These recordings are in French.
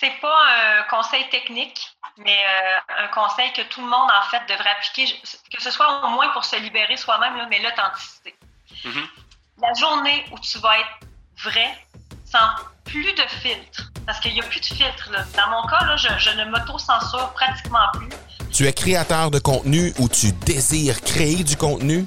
c'est pas un conseil technique, mais euh, un conseil que tout le monde, en fait, devrait appliquer, que ce soit au moins pour se libérer soi-même, mais l'authenticité. Mm-hmm. La journée où tu vas être vrai, sans plus de filtre, parce qu'il n'y a plus de filtre. Dans mon cas, je, je ne m'auto-censure pratiquement plus. Tu es créateur de contenu ou tu désires créer du contenu?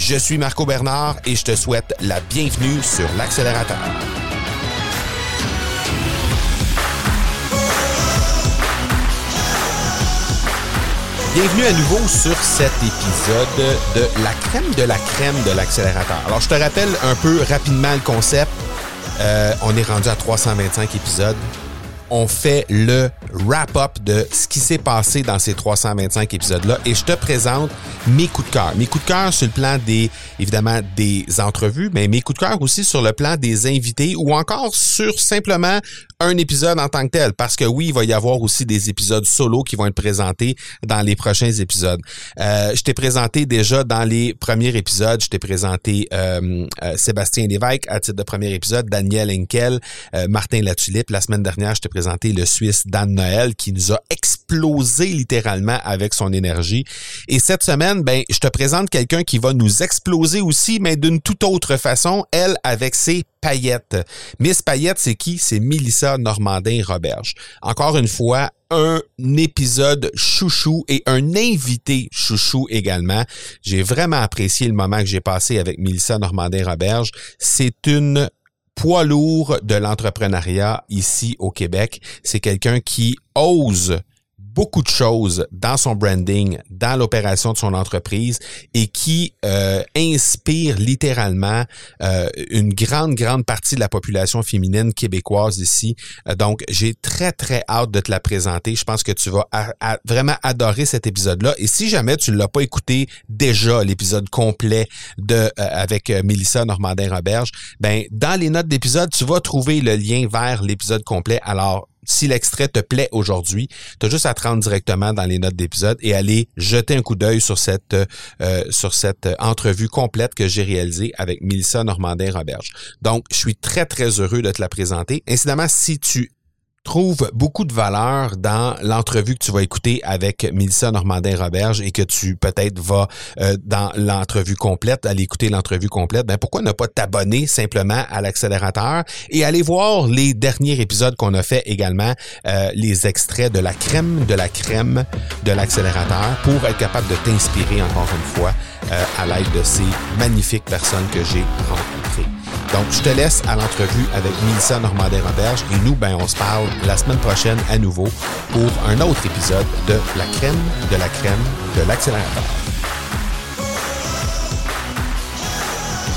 Je suis Marco Bernard et je te souhaite la bienvenue sur l'accélérateur. Bienvenue à nouveau sur cet épisode de la crème de la crème de l'accélérateur. Alors, je te rappelle un peu rapidement le concept. Euh, on est rendu à 325 épisodes on fait le wrap-up de ce qui s'est passé dans ces 325 épisodes-là et je te présente mes coups de cœur. Mes coups de cœur sur le plan des, évidemment, des entrevues, mais mes coups de cœur aussi sur le plan des invités ou encore sur simplement un épisode en tant que tel. Parce que oui, il va y avoir aussi des épisodes solo qui vont être présentés dans les prochains épisodes. Euh, je t'ai présenté déjà dans les premiers épisodes, je t'ai présenté euh, euh, Sébastien Lévesque à titre de premier épisode, Daniel Henkel, Martin Latulippe. La semaine dernière, je t'ai présenté le Suisse Dan Noël qui nous a explosé littéralement avec son énergie. Et cette semaine, ben, je te présente quelqu'un qui va nous exploser aussi, mais d'une toute autre façon, elle avec ses paillettes. Miss Paillette, c'est qui? C'est Mélissa Normandin-Roberge. Encore une fois, un épisode chouchou et un invité chouchou également. J'ai vraiment apprécié le moment que j'ai passé avec Mélissa Normandin-Roberge. C'est une poids lourd de l'entrepreneuriat ici au Québec. C'est quelqu'un qui ose beaucoup de choses dans son branding, dans l'opération de son entreprise et qui euh, inspire littéralement euh, une grande, grande partie de la population féminine québécoise ici. Euh, donc, j'ai très, très hâte de te la présenter. Je pense que tu vas vraiment adorer cet épisode-là. Et si jamais tu ne l'as pas écouté déjà, l'épisode complet de avec Mélissa Normandin-Roberge, ben dans les notes d'épisode, tu vas trouver le lien vers l'épisode complet. Alors, si l'extrait te plaît aujourd'hui, tu as juste à te rendre directement dans les notes d'épisode et aller jeter un coup d'œil sur cette euh, sur cette entrevue complète que j'ai réalisée avec Mélissa Normandin-Roberge. Donc, je suis très, très heureux de te la présenter. Incidemment, si tu trouve beaucoup de valeur dans l'entrevue que tu vas écouter avec Mélissa Normandin-Roberge et que tu peut-être vas euh, dans l'entrevue complète, aller écouter l'entrevue complète, ben pourquoi ne pas t'abonner simplement à l'accélérateur et aller voir les derniers épisodes qu'on a fait également, euh, les extraits de la crème de la crème de l'accélérateur pour être capable de t'inspirer encore une fois euh, à l'aide de ces magnifiques personnes que j'ai rencontrées. Donc, je te laisse à l'entrevue avec Mélissa Normandin-Roberge et nous, ben, on se parle la semaine prochaine à nouveau pour un autre épisode de La crème de la crème de l'accélérateur.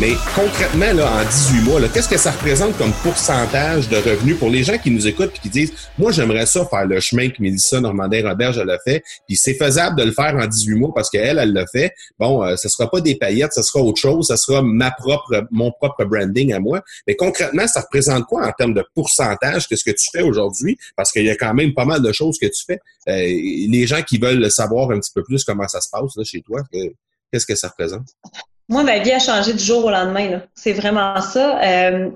Mais concrètement, là, en 18 mois, qu'est-ce que ça représente comme pourcentage de revenus pour les gens qui nous écoutent et qui disent Moi, j'aimerais ça faire le chemin que Mélissa Normandin-Roberge l'a fait, puis c'est faisable de le faire en 18 mois parce qu'elle, elle l'a fait. Bon, euh, ce sera pas des paillettes, ce sera autre chose, ce sera ma propre, mon propre branding à moi. Mais concrètement, ça représente quoi en termes de pourcentage que ce que tu fais aujourd'hui? Parce qu'il y a quand même pas mal de choses que tu fais. Euh, les gens qui veulent savoir un petit peu plus comment ça se passe là, chez toi, qu'est-ce que ça représente? Moi, ma vie a changé du jour au lendemain. C'est vraiment ça. Euh,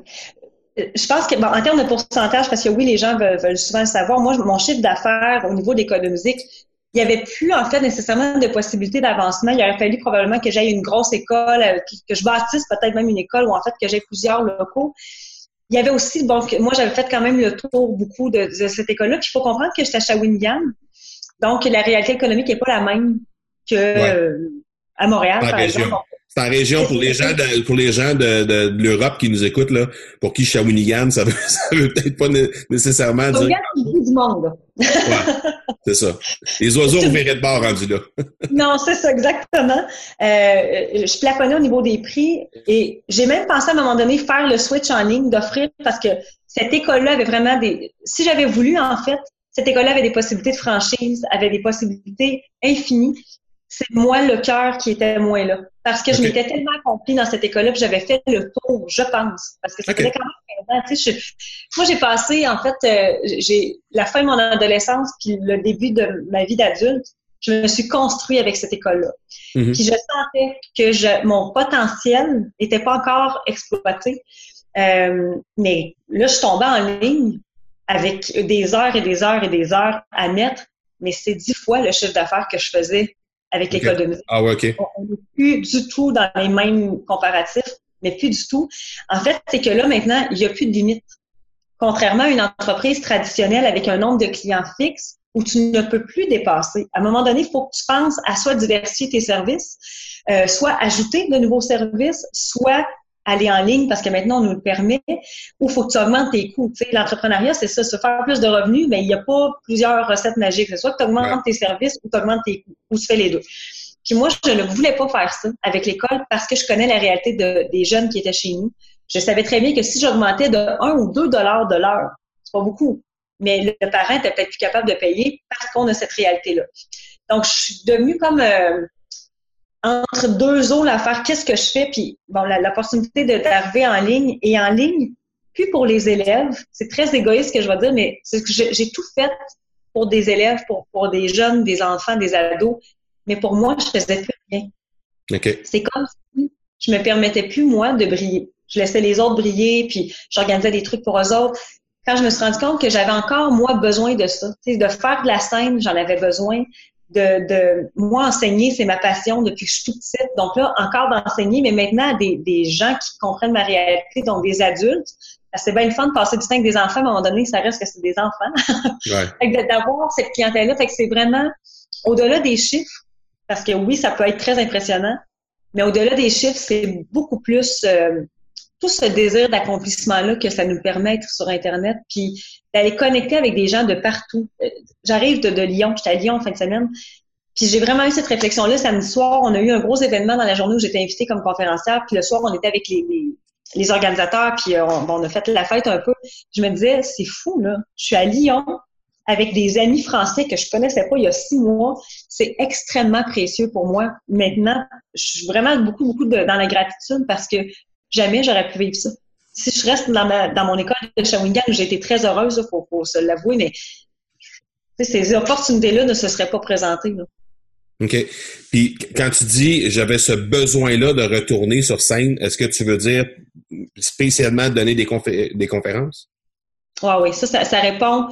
je pense que, bon, en termes de pourcentage, parce que oui, les gens veulent, souvent le savoir, moi, mon chiffre d'affaires au niveau de l'école musique, il n'y avait plus, en fait, nécessairement de possibilité d'avancement. Il aurait fallu probablement que j'aille une grosse école, euh, que je bâtisse peut-être même une école ou en fait que j'ai plusieurs locaux. Il y avait aussi, bon, moi, j'avais fait quand même le tour beaucoup de, cette école-là. Puis il faut comprendre que j'étais à Shawinigan. Donc, la réalité économique n'est pas la même que euh, à Montréal, par exemple c'est en région pour les gens de, pour les gens de, de, l'Europe qui nous écoutent là, pour qui Shawinigan, ça veut ça veut peut-être pas nécessairement dire. du monde. ouais, c'est ça. Les oiseaux viré de bord rendu là. non, c'est ça exactement. Euh, je plafonnais au niveau des prix et j'ai même pensé à un moment donné faire le switch en ligne, d'offrir parce que cette école-là avait vraiment des. Si j'avais voulu en fait, cette école-là avait des possibilités de franchise, avait des possibilités infinies. C'est moi le cœur qui était moins là. Parce que je m'étais tellement accomplie dans cette école-là que j'avais fait le tour, je pense. Parce que c'était quand même 15 ans. moi, j'ai passé, en fait, euh, j'ai la fin de mon adolescence puis le début de ma vie d'adulte, je me suis construit avec cette école-là. Mhm. Puis je sentais que je, mon potentiel n'était pas encore exploité. Euh, mais là, je tombée en ligne avec des heures et des heures et des heures à mettre, mais c'est dix fois le chiffre d'affaires que je faisais avec l'école de musique. Ah ouais, OK. On n'est plus du tout dans les mêmes comparatifs, mais plus du tout. En fait, c'est que là, maintenant, il n'y a plus de limite. Contrairement à une entreprise traditionnelle avec un nombre de clients fixes, où tu ne peux plus dépasser. À un moment donné, il faut que tu penses à soit diversifier tes services, euh, soit ajouter de nouveaux services, soit aller en ligne parce que maintenant on nous le permet, ou faut que tu augmentes tes coûts. L'entrepreneuriat, c'est ça, se faire plus de revenus, mais il n'y a pas plusieurs recettes magiques. Soit que tu augmentes tes services ou tu augmentes tes coûts, ou tu fais les deux. Puis moi, je ne voulais pas faire ça avec l'école parce que je connais la réalité de, des jeunes qui étaient chez nous. Je savais très bien que si j'augmentais de 1 ou 2 dollars de l'heure, c'est pas beaucoup, mais le parent était peut-être plus capable de payer parce qu'on a cette réalité-là. Donc, je suis devenue comme euh, entre deux eaux à faire qu'est-ce que je fais, puis bon, l'opportunité d'arriver en ligne et en ligne, puis pour les élèves, c'est très égoïste ce que je vais dire, mais c'est que j'ai tout fait pour des élèves, pour, pour des jeunes, des enfants, des ados, mais pour moi, je faisais plus rien. C'est comme si je me permettais plus, moi, de briller. Je laissais les autres briller, puis j'organisais des trucs pour eux autres. Quand je me suis rendu compte que j'avais encore, moi, besoin de ça, de faire de la scène, j'en avais besoin, de, de moi enseigner, c'est ma passion depuis que je suis toute petite. Donc là, encore d'enseigner, mais maintenant des, des gens qui comprennent ma réalité, donc des adultes. C'est bien le fun de passer du temps avec des enfants, mais à un moment donné, ça reste que c'est des enfants. Ouais. D'avoir cette clientèle-là, fait que c'est vraiment au-delà des chiffres, parce que oui, ça peut être très impressionnant, mais au-delà des chiffres, c'est beaucoup plus euh, tout ce désir d'accomplissement-là que ça nous permet sur Internet, puis d'aller connecter avec des gens de partout. Euh, j'arrive de, Lyon, j'étais à Lyon en fin de semaine, puis j'ai vraiment eu cette réflexion-là. Samedi soir, on a eu un gros événement dans la journée où j'étais invitée comme conférencière, puis le soir, on était avec les, les, organisateurs, puis euh, on, on, a fait la fête un peu. Je me disais, c'est fou, là. Je suis à Lyon avec des amis français que je connaissais pas il y a six mois. C'est extrêmement précieux pour moi. Maintenant, je suis vraiment beaucoup, beaucoup dans la gratitude parce que jamais j'aurais pu vivre ça. Si je reste dans, ma, dans mon école de Shawinigan, où j'ai été très heureuse, il faut, se l'avouer, mais ces opportunités-là ne se seraient pas présentées. Là. OK. Puis quand tu dis j'avais ce besoin-là de retourner sur scène, est-ce que tu veux dire spécialement donner des, des conférences? Oui, oui, ça, ça, ça répond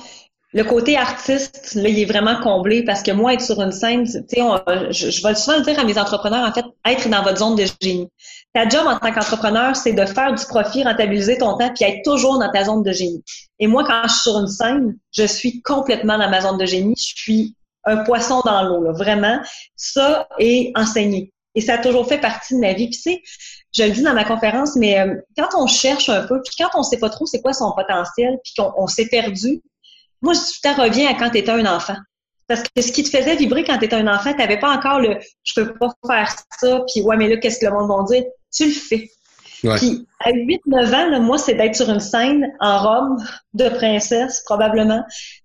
le côté artiste, là, il est vraiment comblé parce que moi, être sur une scène, tu sais, je, je vais souvent le dire à mes entrepreneurs, en fait, être dans votre zone de génie. Ta job en tant qu'entrepreneur, c'est de faire du profit, rentabiliser ton temps, puis être toujours dans ta zone de génie. Et moi, quand je suis sur une scène, je suis complètement dans ma zone de génie. Je suis un poisson dans l'eau, vraiment. Ça est enseigné. Et ça a toujours fait partie de ma vie. Puis, tu sais, je le dis dans ma conférence, mais euh, quand on cherche un peu, puis quand on sait pas trop c'est quoi son potentiel, puis qu'on s'est perdu, moi, je tout reviens à quand tu étais un enfant. Parce que ce qui te faisait vibrer quand tu étais un enfant, tu n'avais pas encore le je peux pas faire ça, puis ouais, mais là, qu'est-ce que le monde va dire? Tu le fais. Puis à 8-9 ans, moi, c'est d'être sur une scène en robe de princesse, probablement,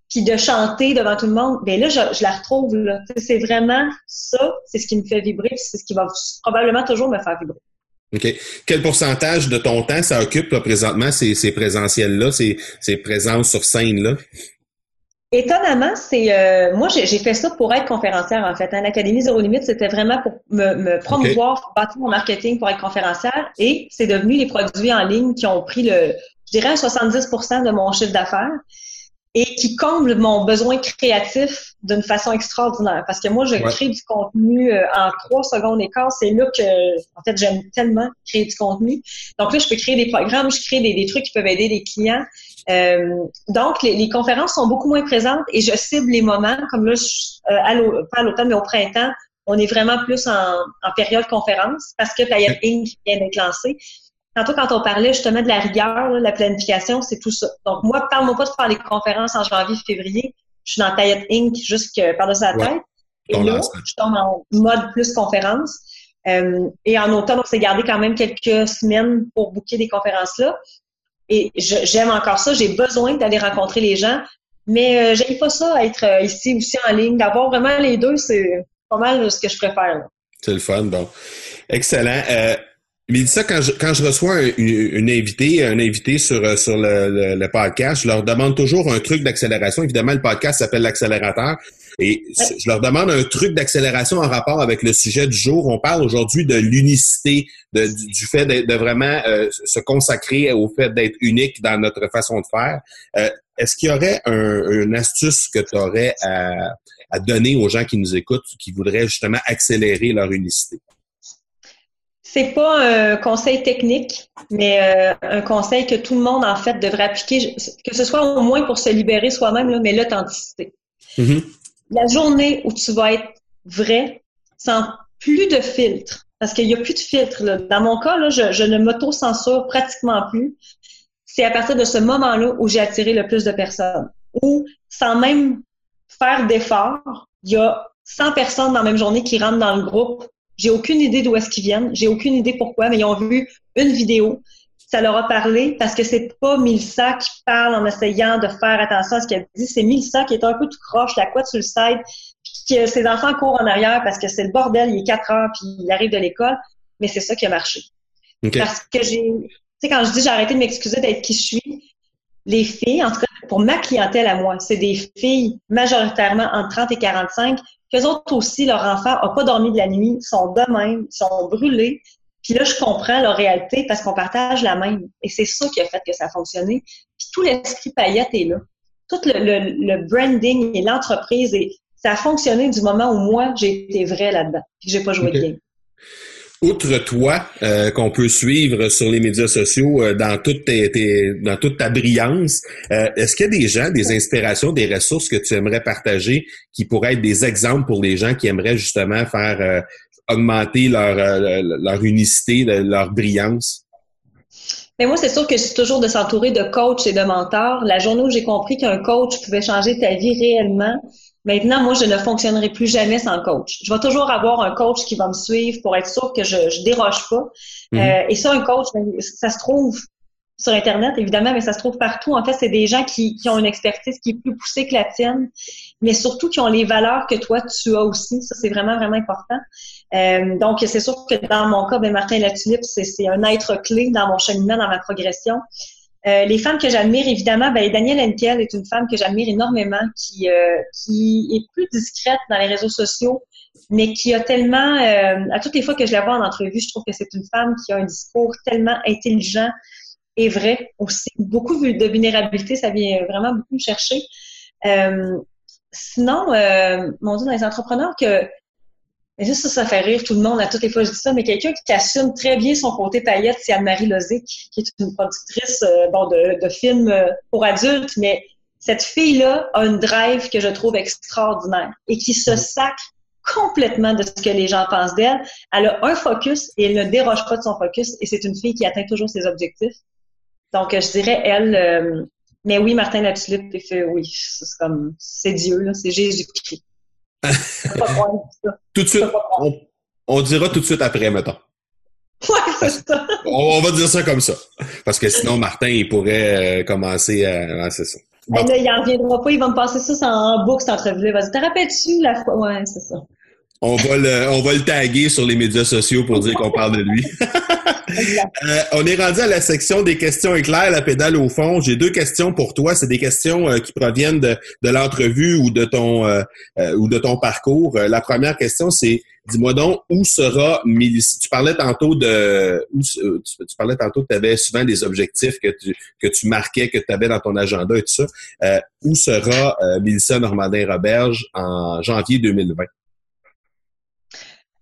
puis de chanter devant tout le monde. Bien là, je, la retrouve. là. C'est vraiment ça, c'est ce qui me fait vibrer, c'est ce qui va probablement toujours me faire vibrer. OK. Quel pourcentage de ton temps ça occupe présentement ces, ces présentiels-là, ces, ces présences sur scène-là? Étonnamment, c'est euh, moi j'ai fait ça pour être conférencière en fait. À l'Académie Zéro Limite, c'était vraiment pour me, me promouvoir, bâtir mon marketing pour être conférencière. Et c'est devenu les produits en ligne qui ont pris le, je dirais, 70% de mon chiffre d'affaires et qui comble mon besoin créatif d'une façon extraordinaire. Parce que moi, je crée du contenu euh, en trois secondes et quart. C'est là que, en fait, j'aime tellement créer du contenu. Donc là, je peux créer des programmes, je crée des, des trucs qui peuvent aider les clients. Euh, donc, les, les, conférences sont beaucoup moins présentes et je cible les moments, comme là, euh, pas à l'automne, mais au printemps, on est vraiment plus en, en période conférence parce que Playet Inc. vient d'être lancé. Tantôt, quand on parlait justement de la rigueur, la planification, c'est tout ça. Donc, moi, parle-moi pas de faire les conférences en janvier, février. Je suis dans Taillette Inc. jusque par-dessus la tête. Et là, je tombe en mode plus conférence. Euh, et en automne, on s'est gardé quand même quelques semaines pour booker des conférences-là. Et j'aime encore ça. J'ai besoin d'aller rencontrer les gens. Mais euh, pas ça, être euh, ici aussi en ligne. D'avoir vraiment les deux, c'est pas mal ce que je préfère. C'est le fun, bon. Excellent. Euh, mais ça, quand je, quand je reçois un, une, invité, un invité sur, sur le, le, podcast, je leur demande toujours un truc d'accélération. Évidemment, le podcast s'appelle l'accélérateur. Et je leur demande un truc d'accélération en rapport avec le sujet du jour. On parle aujourd'hui de l'unicité, du, fait de, vraiment euh, se consacrer au fait d'être unique dans notre façon de faire. Euh, est-ce qu'il y aurait un, une astuce que tu aurais à, à donner aux gens qui nous écoutent, qui voudraient justement accélérer leur unicité? C'est pas un conseil technique, mais euh, un conseil que tout le monde, en fait, devrait appliquer, que ce soit au moins pour se libérer soi-même, mais l'authenticité. Mm-hmm. La journée où tu vas être vrai, sans plus de filtre, parce qu'il n'y a plus de filtre. Dans mon cas, là, je, je ne m'auto-censure pratiquement plus. C'est à partir de ce moment-là où j'ai attiré le plus de personnes. Ou sans même faire d'efforts, il y a 100 personnes dans la même journée qui rentrent dans le groupe j'ai aucune idée d'où est-ce qu'ils viennent. J'ai aucune idée pourquoi, mais ils ont vu une vidéo. Ça leur a parlé parce que c'est pas Milsa qui parle en essayant de faire attention à ce qu'elle dit. C'est Milsa qui est un peu tout croche, la couette sur le side, puis que ses enfants courent en arrière parce que c'est le bordel, il est 4 heures, puis il arrive de l'école. Mais c'est ça qui a marché. Parce que j'ai, tu sais, quand je dis j'ai arrêté de m'excuser d'être qui je suis, les filles, en tout cas pour ma clientèle à moi, c'est des filles majoritairement entre 30 et 45 qu'eux autres aussi, leur enfant n'a pas dormi de la nuit, sont de même, sont brûlés. Puis là, je comprends leur réalité parce qu'on partage la même. Et c'est ça qui a fait que ça a fonctionné. Puis tout l'esprit paillette est là. Tout le, le, branding et l'entreprise, et ça a fonctionné du moment où moi, j'ai été vrai là-dedans. Puis j'ai pas joué de game outre toi euh, qu'on peut suivre sur les médias sociaux euh, dans toute dans toute ta brillance, euh, est-ce qu'il y a des gens, des inspirations, des ressources que tu aimerais partager qui pourraient être des exemples pour les gens qui aimeraient justement faire augmenter leur leur unicité, leur brillance? Mais moi, c'est sûr que c'est toujours de s'entourer de coachs et de mentors. La journée où j'ai compris qu'un coach pouvait changer ta vie réellement, Maintenant, moi, je ne fonctionnerai plus jamais sans coach. Je vais toujours avoir un coach qui va me suivre pour être sûr que je ne déroge pas. Mhm. Euh, et ça, un coach, ben, ça se trouve sur Internet, évidemment, mais ça se trouve partout. En fait, c'est des gens qui, qui, ont une expertise qui est plus poussée que la tienne, mais surtout qui ont les valeurs que toi, tu as aussi. Ça, c'est vraiment, vraiment important. Euh, donc, c'est sûr que dans mon cas, ben, Martin Latulippe, c'est un être clé dans mon cheminement, dans ma progression. Euh, les femmes que j'admire, évidemment, ben, Danielle Henkel est une femme que j'admire énormément, qui, euh, qui est plus discrète dans les réseaux sociaux, mais qui a tellement, à toutes les fois que je la vois en entrevue, je trouve que c'est une femme qui a un discours tellement intelligent et vrai aussi. Beaucoup de vulnérabilité, ça vient vraiment beaucoup me chercher. sinon, mon Dieu, dans les entrepreneurs que mais juste ça, ça fait rire tout le monde à toutes les fois que je dis ça, mais quelqu'un qui assume très bien son côté paillette, c'est Anne-Marie Lozic, qui est une productrice euh, bon, de, de films euh, pour adultes, mais cette fille-là a une drive que je trouve extraordinaire et qui se sacre complètement de ce que les gens pensent d'elle. Elle a un focus et elle ne déroge pas de son focus et c'est une fille qui atteint toujours ses objectifs. Donc, je dirais elle. Euh, mais oui, Martin fait, oui, c'est comme, c'est Dieu, c'est Jésus-Christ. tout de suite, on, dira tout de suite après, mettons. Ouais, c'est ça. On, va dire ça comme ça. Parce que sinon, Martin, il pourrait euh, commencer à. c'est ça. Bon. Là, il n'en reviendra pas, il va me passer ça en boucle, cette entrevue-là. Vas-y, te rappelles-tu la fois? Ouais, c'est ça. On va, le, on va le taguer sur les médias sociaux pour dire qu'on parle de lui. Euh, on est rendu à la section des questions éclairs, la pédale au fond. J'ai deux questions pour toi. C'est des questions euh, qui proviennent de, de l'entrevue ou de ton euh, ou de ton parcours. la première question, c'est dis-moi donc où sera Mélissa. Tu parlais tantôt de tu, parlais tantôt que tu avais souvent des objectifs que tu que tu marquais, que tu avais dans ton agenda et tout ça. où sera Mélissa Normandin-Roberge en janvier 2020?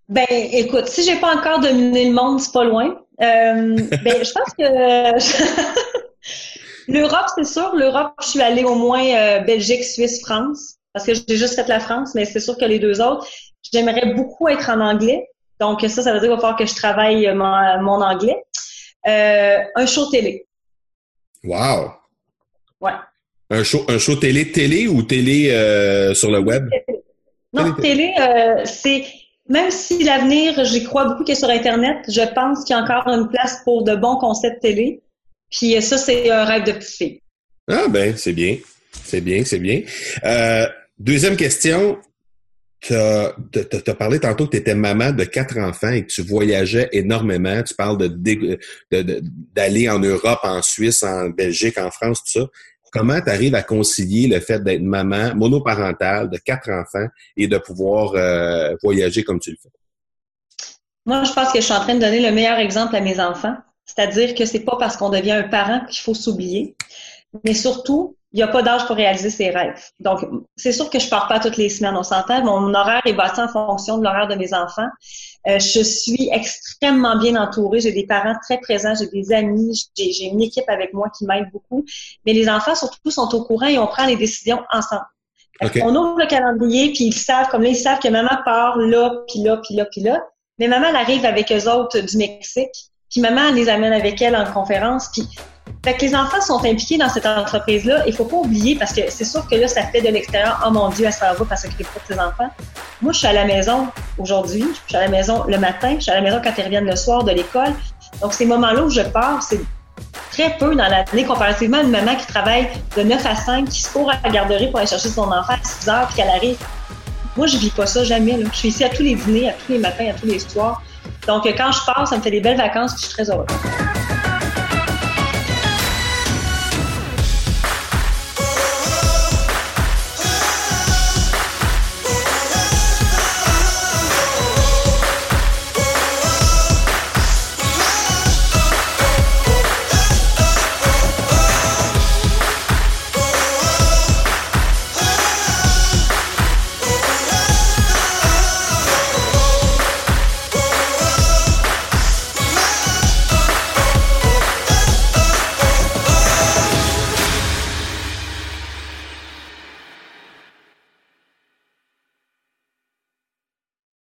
Ben, écoute, si j'ai pas encore dominé le monde, c'est pas loin. Euh, ben, je pense que l'Europe, c'est sûr. L'Europe, je suis allée au moins euh, Belgique, Suisse, France, parce que j'ai juste fait la France, mais c'est sûr que les deux autres, j'aimerais beaucoup être en anglais. Donc ça, ça veut dire qu'il va falloir que je travaille mon, anglais. Euh, un show télé. Wow. Ouais. Un show, un show télé, télé ou télé sur le web? Non, télé, c'est même si l'avenir, j'y crois beaucoup que sur Internet, je pense qu'il y a encore une place pour de bons concepts télé. Puis ça, c'est un rêve de petite. Ah ben, c'est bien. C'est bien, c'est bien. Euh, deuxième question. Tu as, parlé tantôt que tu étais maman de quatre enfants et que tu voyageais énormément. Tu parles de d'aller en Europe, en Suisse, en Belgique, en France, tout ça. Comment tu à concilier le fait d'être maman monoparentale de quatre enfants et de pouvoir euh, voyager comme tu le fais? Moi, je pense que je suis en train de donner le meilleur exemple à mes enfants. C'est-à-dire que c'est pas parce qu'on devient un parent qu'il faut s'oublier, mais surtout, il n'y a pas d'âge pour réaliser ses rêves. Donc, c'est sûr que je pars pas toutes les semaines, on s'entend. Mon horaire est bâti en fonction de l'horaire de mes enfants. Euh, je suis extrêmement bien entourée. J'ai des parents très présents, j'ai des amis, j'ai une équipe avec moi qui m'aide beaucoup. Mais les enfants, surtout, sont au courant et on prend les décisions ensemble. On ouvre le calendrier, puis ils savent, comme là, ils savent que maman part là, puis là, puis là, puis là. Mais maman, elle arrive avec eux autres du Mexique, puis maman, elle les amène avec elle en conférence, puis fait que les enfants sont impliqués dans cette entreprise-là. Il faut pas oublier, parce que c'est sûr que là, ça fait de l'extérieur, oh mon Dieu, elle s'en va parce qu'elle s'occupe de ses enfants. Moi, je suis à la maison aujourd'hui, je suis à la maison le matin, je suis à la maison quand ils reviennent le soir de l'école. Donc, ces moments-là où je pars, c'est très peu dans l'année comparativement à une maman qui travaille de 9 à 5, qui se court à la garderie pour aller chercher son enfant à 6 heures, puis qu'elle arrive. Moi, je vis pas ça jamais. Je suis ici à tous les dîners, à tous les matins, à tous les soirs. Donc, quand je pars, ça me fait des belles vacances, puis je suis très heureuse.